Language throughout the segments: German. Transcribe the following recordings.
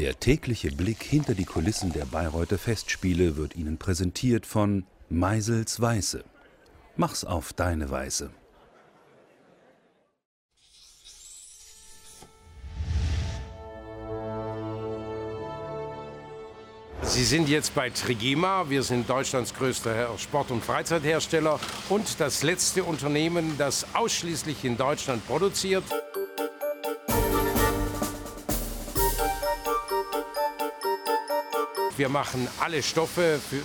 Der tägliche Blick hinter die Kulissen der Bayreuther Festspiele wird Ihnen präsentiert von Meisels Weiße. Mach's auf deine Weise. Sie sind jetzt bei Trigema. Wir sind Deutschlands größter Sport- und Freizeithersteller und das letzte Unternehmen, das ausschließlich in Deutschland produziert. Wir machen alle Stoffe für,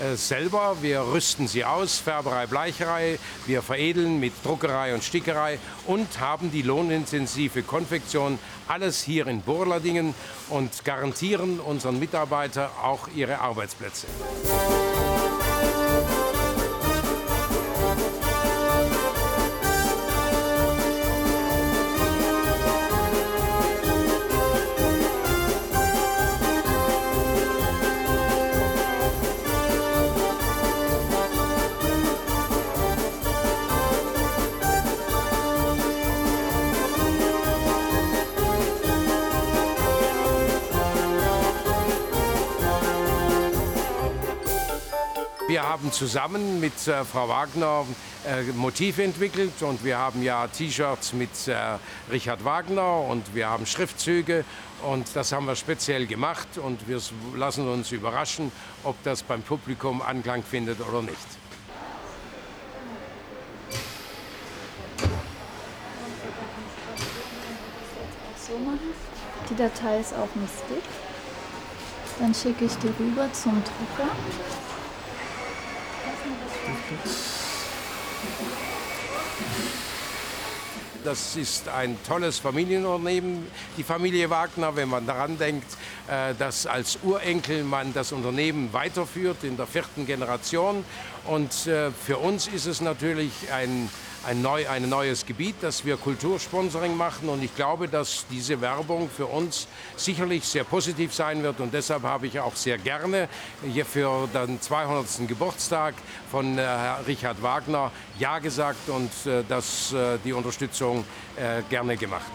äh, selber. Wir rüsten sie aus, Färberei, Bleicherei. Wir veredeln mit Druckerei und Stickerei und haben die lohnintensive Konfektion. Alles hier in Burladingen und garantieren unseren Mitarbeitern auch ihre Arbeitsplätze. Wir haben zusammen mit äh, Frau Wagner äh, Motive entwickelt und wir haben ja T-Shirts mit äh, Richard Wagner und wir haben Schriftzüge und das haben wir speziell gemacht und wir lassen uns überraschen, ob das beim Publikum Anklang findet oder nicht. Die Datei ist auf dem Stick. Dann schicke ich die rüber zum Drucker. Thank you. Das ist ein tolles Familienunternehmen, die Familie Wagner, wenn man daran denkt, äh, dass als Urenkel man das Unternehmen weiterführt in der vierten Generation. Und äh, für uns ist es natürlich ein ein, neu, ein neues Gebiet, dass wir Kultursponsoring machen. Und ich glaube, dass diese Werbung für uns sicherlich sehr positiv sein wird. Und deshalb habe ich auch sehr gerne hier für den 200. Geburtstag von äh, Richard Wagner Ja gesagt und das, äh, die Unterstützung äh, gerne gemacht.